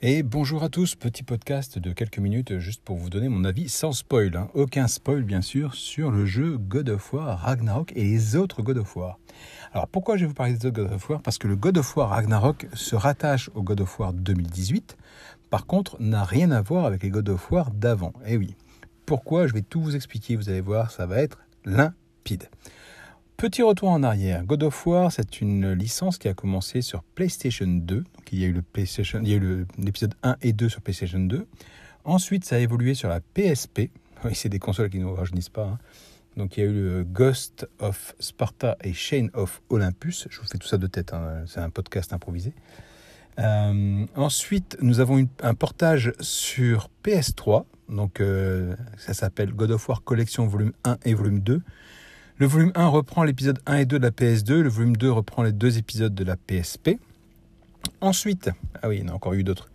Et bonjour à tous, petit podcast de quelques minutes juste pour vous donner mon avis sans spoil, hein. aucun spoil bien sûr, sur le jeu God of War Ragnarok et les autres God of War. Alors pourquoi je vais vous parler des autres God of War? Parce que le God of War Ragnarok se rattache au God of War 2018, par contre n'a rien à voir avec les God of War d'avant. Et eh oui, pourquoi? Je vais tout vous expliquer, vous allez voir, ça va être limpide. Petit retour en arrière. God of War, c'est une licence qui a commencé sur PlayStation 2. Donc il y a eu l'épisode 1 et 2 sur PlayStation 2. Ensuite, ça a évolué sur la PSP. C'est des consoles qui ne nous rajeunissent pas. Hein. Donc il y a eu le Ghost of Sparta et Chain of Olympus. Je vous fais tout ça de tête, hein. c'est un podcast improvisé. Euh, ensuite, nous avons eu un portage sur PS3. Donc euh, ça s'appelle God of War Collection volume 1 et volume 2. Le volume 1 reprend l'épisode 1 et 2 de la PS2, le volume 2 reprend les deux épisodes de la PSP. Ensuite, ah oui, il y en a encore eu d'autres.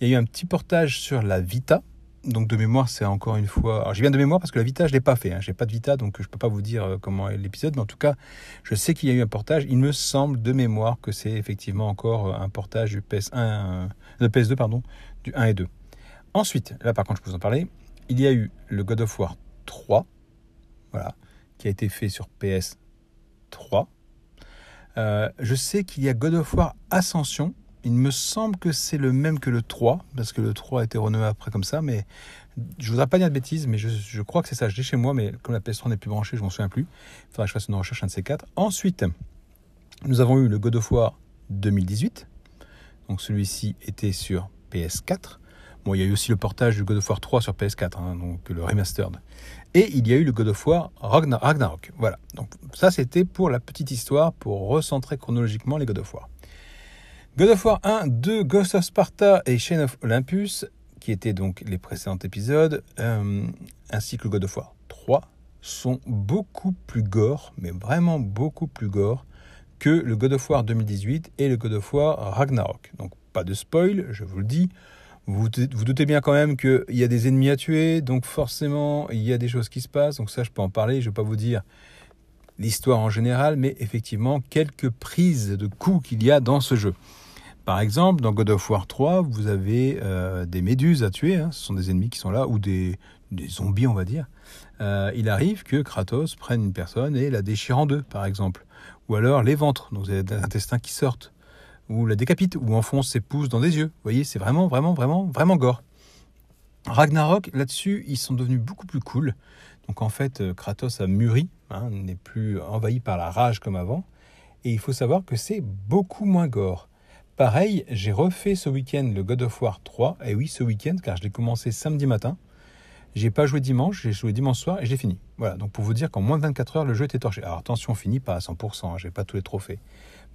Il y a eu un petit portage sur la Vita. Donc de mémoire, c'est encore une fois. Alors j'y viens de mémoire parce que la Vita, je l'ai pas fait. Hein. Je n'ai pas de Vita, donc je ne peux pas vous dire euh, comment est l'épisode. Mais en tout cas, je sais qu'il y a eu un portage. Il me semble de mémoire que c'est effectivement encore euh, un portage du PS1, euh, de PS2, pardon, du 1 et 2. Ensuite, là par contre, je peux vous en parler. Il y a eu le God of War 3. Voilà qui a été fait sur PS3. Euh, je sais qu'il y a God of War Ascension. Il me semble que c'est le même que le 3, parce que le 3 a été renommé après comme ça, mais je voudrais pas dire de bêtises, mais je, crois que c'est ça. Je l'ai chez moi, mais comme la PS3 n'est plus branchée, je m'en souviens plus. Il faudra que je fasse une recherche, un de ces quatre. Ensuite, nous avons eu le God of War 2018. Donc celui-ci était sur PS4. Il y a eu aussi le portage du God of War 3 sur PS4, hein, donc le remastered. Et il y a eu le God of War Ragnarok. Voilà. Donc ça, c'était pour la petite histoire, pour recentrer chronologiquement les God of War. God of War 1, 2, Ghost of Sparta et Chain of Olympus, qui étaient donc les précédents épisodes, euh, ainsi que le God of War 3, sont beaucoup plus gore, mais vraiment beaucoup plus gore, que le God of War 2018 et le God of War Ragnarok. Donc pas de spoil, je vous le dis. Vous, doutez bien quand même qu'il y a des ennemis à tuer, donc forcément il y a des choses qui se passent, donc ça je peux en parler, je ne vais pas vous dire l'histoire en général, mais effectivement quelques prises de coups qu'il y a dans ce jeu. Par exemple, dans God of War 3, vous avez euh, des méduses à tuer, hein, ce sont des ennemis qui sont là, ou des, zombies on va dire. Euh, il arrive que Kratos prenne une personne et la déchire en deux, par exemple. Ou alors les ventres, donc intestins qui sortent ou la décapite, ou enfonce ses pouces dans des yeux. Vous voyez, c'est vraiment, vraiment, vraiment, vraiment gore. Ragnarok, là-dessus, ils sont devenus beaucoup plus cool. Donc en fait, euh, Kratos a mûri, hein, n'est plus envahi par la rage comme avant. Et il faut savoir que c'est beaucoup moins gore. Pareil, j'ai refait ce week-end le God of War 3. Et oui, ce week-end, car je l'ai commencé samedi matin. J'ai pas joué dimanche, j'ai joué dimanche soir et j'ai fini. Voilà, donc pour vous dire qu'en moins de 24 heures, le jeu était torché. Alors attention, fini pas à 100%, hein, j'ai pas tous les trophées.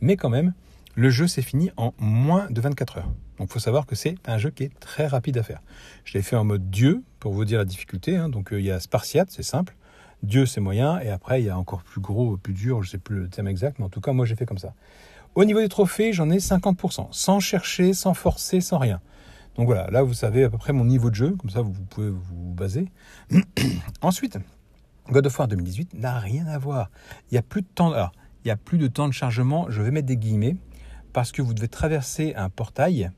Mais quand même, le jeu s'est fini en moins de 24 heures. Donc il faut savoir que c'est un jeu qui est très rapide à faire. Je l'ai fait en mode Dieu pour vous dire la difficulté. Hein. Donc euh, il y a Spartiate, c'est simple. Dieu, c'est moyen. Et après, il y a encore plus gros, plus dur, je ne sais plus le thème exact, mais en tout cas, moi j'ai fait comme ça. Au niveau des trophées, j'en ai 50%, sans chercher, sans forcer, sans rien. Donc voilà, là vous savez à peu près mon niveau de jeu, comme ça vous pouvez vous baser. Ensuite, God of War 2018 n'a rien à voir. Il n'y a plus de temps. Il y a plus de temps de chargement. Je vais mettre des guillemets parce que vous devez traverser un portail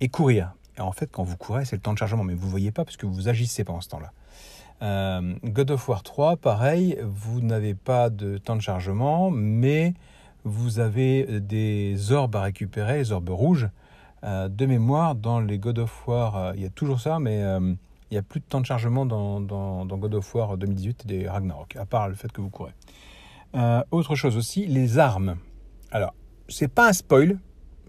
et courir. En fait, quand vous courez, c'est le temps de chargement, mais vous ne voyez pas parce que vous agissez pendant ce temps-là. Euh, God of War 3, pareil, vous n'avez pas de temps de chargement, mais vous avez des orbes à récupérer, les orbes rouges. Euh, de mémoire, dans les God of War, euh, il y a toujours ça, mais il n'y a plus de temps de chargement dans, God of War 2018 et des Ragnarok, à part le fait que vous courez. autre chose aussi, les armes. Alors, c'est pas un spoil,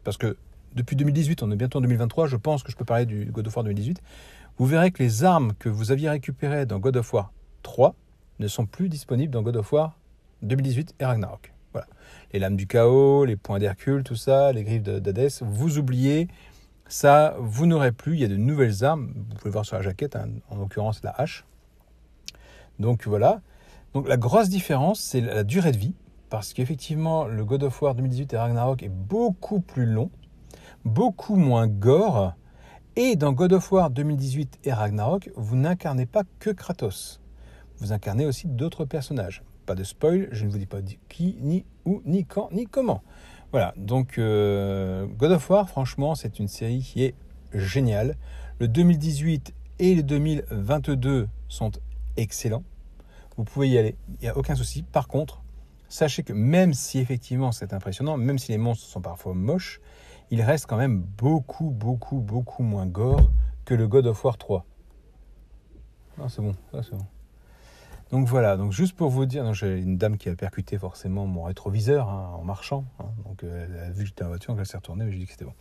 parce que depuis 2018, on est bientôt en 2023, je pense que je peux parler du God of War 2018. Vous verrez que les armes que vous aviez récupérées dans God of War 3 ne sont plus disponibles dans God of War 2018 et Ragnarok. Voilà. Les lames du chaos, les points d'Hercule, tout ça, les griffes d'Hadès, vous oubliez, ça, vous n'aurez plus. Il y a de nouvelles armes, vous pouvez voir sur la jaquette, hein, en l'occurrence la hache. Donc voilà. Donc la grosse différence, c'est la durée de vie parce qu'effectivement, le God of War 2018 et Ragnarok est beaucoup plus long, beaucoup moins gore, et dans God of War 2018 et Ragnarok, vous n'incarnez pas que Kratos. Vous incarnez aussi d'autres personnages. Pas de spoil, je ne vous dis pas qui, ni où, ni quand, ni comment. Voilà, donc euh, God of War, franchement, c'est une série qui est génial. Le 2018 et le 2022 sont excellents. Vous pouvez y aller, il n'y a aucun souci. Par contre, sachez que même si effectivement c'est impressionnant, même si les monstres sont parfois moches, il reste quand même beaucoup, beaucoup, beaucoup moins gore que le God of War 3. Ah, c'est bon, c'est bon. Donc voilà, donc juste pour vous dire, j'ai une dame qui a percuté forcément mon rétroviseur hein, en marchant. Hein. donc euh, elle a vu que j'étais en voiture, donc elle s'est retournée, mais j'ai dit que c'était bon.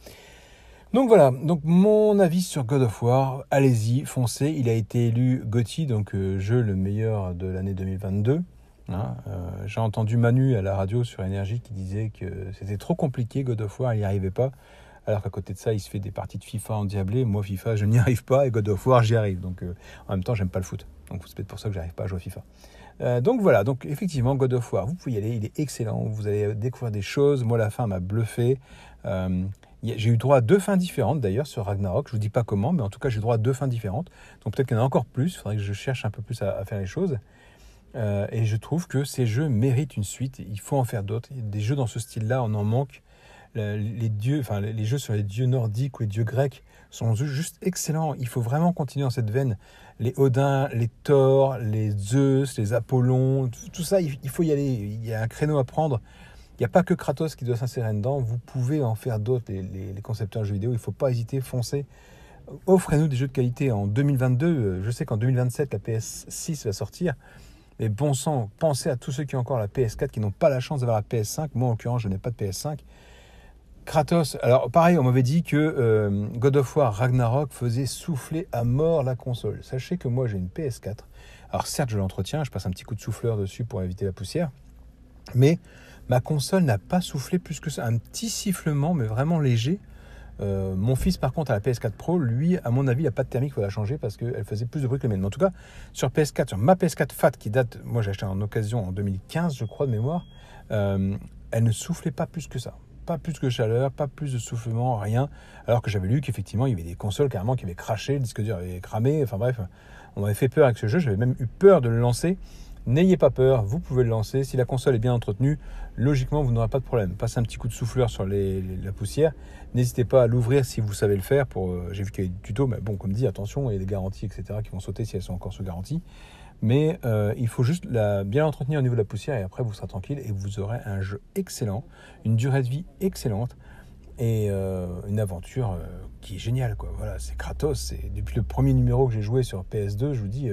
Donc voilà, donc mon avis sur God of War, allez-y, foncez. Il a été élu GOTY, donc euh, jeu le meilleur de l'année 2022. Hein. Euh, j'ai entendu Manu à la radio sur Énergie qui disait que c'était trop compliqué God of War, il n'y arrivait pas. Alors qu'à côté de ça, il se fait des parties de FIFA en diablé. Moi, FIFA, je n'y arrive pas et God of War, j'y arrive. Donc en même temps, j'aime pas le foot. Donc c'est peut-être pour ça que j'arrive pas à jouer à FIFA. Euh, donc voilà, donc effectivement, God of War, vous pouvez y aller, il est excellent, vous allez découvrir des choses. Moi, la fin m'a bluffé. Euh, j'ai eu droit à deux fins différentes d'ailleurs sur Ragnarok. Je vous dis pas comment, mais en tout cas, j'ai droit à deux fins différentes. Donc peut-être qu'il y en a encore plus. Il faudrait que je cherche un peu plus à, faire les choses. Euh, et je trouve que ces jeux méritent une suite. Il faut en faire d'autres. Des jeux dans ce style-là, on en manque. Les, dieux, enfin les jeux sur les dieux nordiques ou les dieux grecs sont juste excellents. Il faut vraiment continuer dans cette veine les Odins, les Thor, les Zeus, les Apollons, tout, ça, il, faut y aller. Il y a un créneau à prendre. Il n'y a pas que Kratos qui doit s'insérer dedans. Vous pouvez en faire d'autres, les, concepteurs de jeux vidéo. Il ne faut pas hésiter, foncez. Offrez-nous des jeux de qualité en 2022. Euh, je sais qu'en 2027, la PS6 va sortir. Mais bon sang, pensez à tous ceux qui ont encore la PS4, qui n'ont pas la chance d'avoir la PS5. Moi, en l'occurrence, je n'ai pas de PS5. Kratos, alors pareil, on m'avait dit que euh, God of War Ragnarok faisait souffler à mort la console. Sachez que moi j'ai une PS4. Alors certes, je l'entretiens, je passe un petit coup de souffleur dessus pour éviter la poussière, mais ma console n'a pas soufflé plus que ça. Un petit sifflement, mais vraiment léger. Euh, mon fils, par contre, à la PS4 Pro, lui, à mon avis, il n'y a pas de thermique, il faut la changer parce qu'elle faisait plus de bruit que la mienne. Mais en tout cas, sur PS4, sur ma PS4 Fat qui date, moi j'ai acheté en occasion en 2015, je crois de mémoire, euh, elle ne soufflait pas plus que ça pas plus de chaleur, pas plus de soufflement, rien. Alors que j'avais lu qu'effectivement, il y avait des consoles carrément qui avaient craché, le disque dur avait cramé. Enfin bref, on m'avait fait peur avec ce jeu. J'avais même eu peur de le lancer. N'ayez pas peur, vous pouvez le lancer. Si la console est bien entretenue, logiquement, vous n'aurez pas de problème. Passez un petit coup de souffleur sur la poussière. N'hésitez pas à l'ouvrir si vous savez le faire. Pour, euh, j'ai vu qu'il y avait du tuto, mais bon, comme dit, attention, il y a des garanties, etc., qui vont sauter si elles sont encore sous garantie. Mais euh, il faut juste la, bien l'entretenir au niveau de la poussière et après vous serez tranquille et vous aurez un jeu excellent, une durée de vie excellente et euh, une aventure euh, qui est géniale. Quoi. Voilà, c'est Kratos. C'est, depuis le premier numéro que j'ai joué sur PS2, je vous dis,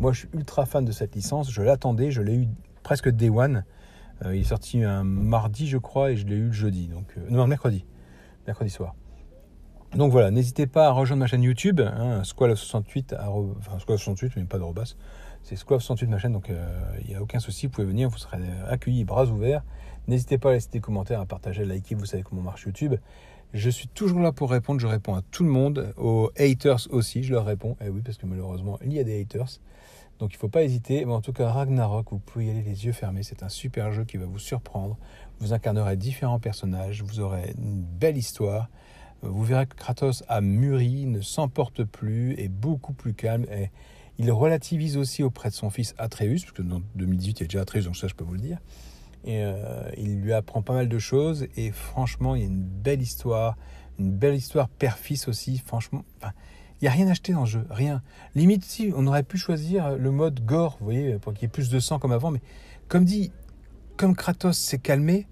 moi je suis ultra fan de cette licence. Je l'attendais, je l'ai eu presque day one. il est sorti un mardi, je crois, et je l'ai eu le jeudi. Donc, non, mercredi. Mercredi soir. Donc voilà, n'hésitez pas à rejoindre ma chaîne YouTube, hein, Squall68, enfin Squall68, mais pas de robas. C'est Squall68 ma chaîne, donc il euh, n'y a aucun souci, vous pouvez venir, vous serez accueillis bras ouverts. N'hésitez pas à laisser des commentaires, à partager, à liker, vous savez comment marche YouTube. Je suis toujours là pour répondre, je réponds à tout le monde, aux haters aussi, je leur réponds. Eh oui, parce que malheureusement, il y a des haters. Donc il ne faut pas hésiter. Mais en tout cas, Ragnarok, vous pouvez y aller les yeux fermés. C'est un super jeu qui va vous surprendre. Vous incarnerez différents personnages, vous aurez une belle histoire. Vous verrez que Kratos a mûri, ne s'emporte plus, est beaucoup plus calme. Et il relativise aussi auprès de son fils Atreus, parce que dans 2018 il y a déjà Atreus, donc ça je peux vous le dire. Euh, il lui apprend pas mal de choses. Et franchement, il y a une belle histoire, une belle histoire père-fils aussi. Franchement, il n'y a rien acheté dans le jeu, rien. Limite, si, on aurait pu choisir le mode gore, vous voyez, pour qu'il y ait plus de sang comme avant. Mais comme dit, comme Kratos s'est calmé,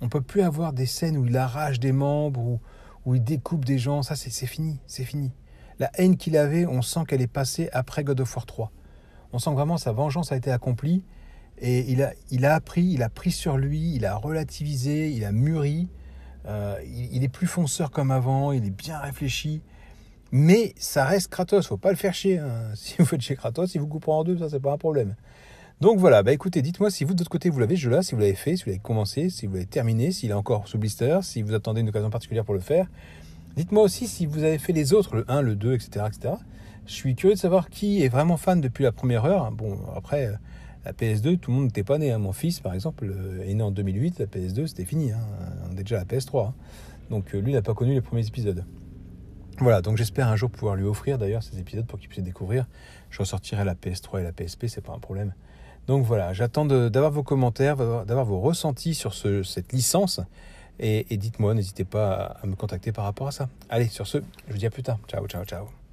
on peut plus avoir des scènes où il arrache des membres, ou où il découpe des gens, ça c'est fini, c'est fini. La haine qu'il avait, on sent qu'elle est passée après God of War 3. On sent vraiment sa vengeance a été accomplie et il a, il a appris, il a pris sur lui, il a relativisé, il a mûri. Euh, il, est plus fonceur comme avant, il est bien réfléchi. Mais ça reste Kratos, faut pas le faire chier. Hein. Si vous faites chez Kratos, il vous coupera en deux, ça c'est pas un problème. Donc voilà, bah écoutez, dites-moi si vous de votre côté vous l'avez ce jeu-là, si vous l'avez fait, si vous l'avez commencé, si vous l'avez terminé, s'il est encore sous blister, si vous attendez une occasion particulière pour le faire. Dites-moi aussi si vous avez fait les autres, le 1, le 2, etc., etc. Je suis curieux de savoir qui est vraiment fan depuis la première heure. Bon, après, la PS2, tout le monde n'était pas né. Hein. Mon fils, par exemple, euh, est né en 2008. La PS2, c'était fini. Hein. On est déjà à la PS3. Hein. Donc euh, lui, n'a pas connu les premiers épisodes. Voilà, donc j'espère un jour pouvoir lui offrir d'ailleurs ces épisodes pour qu'il puisse découvrir. Je ressortirai la PS3 et la PSP, c'est pas un problème. Donc voilà, j'attends d'avoir vos commentaires, d'avoir vos ressentis sur cette licence. Et dites-moi, n'hésitez pas à me contacter par rapport à ça. Allez, sur ce, je vous dis à plus tard. Ciao, ciao, ciao.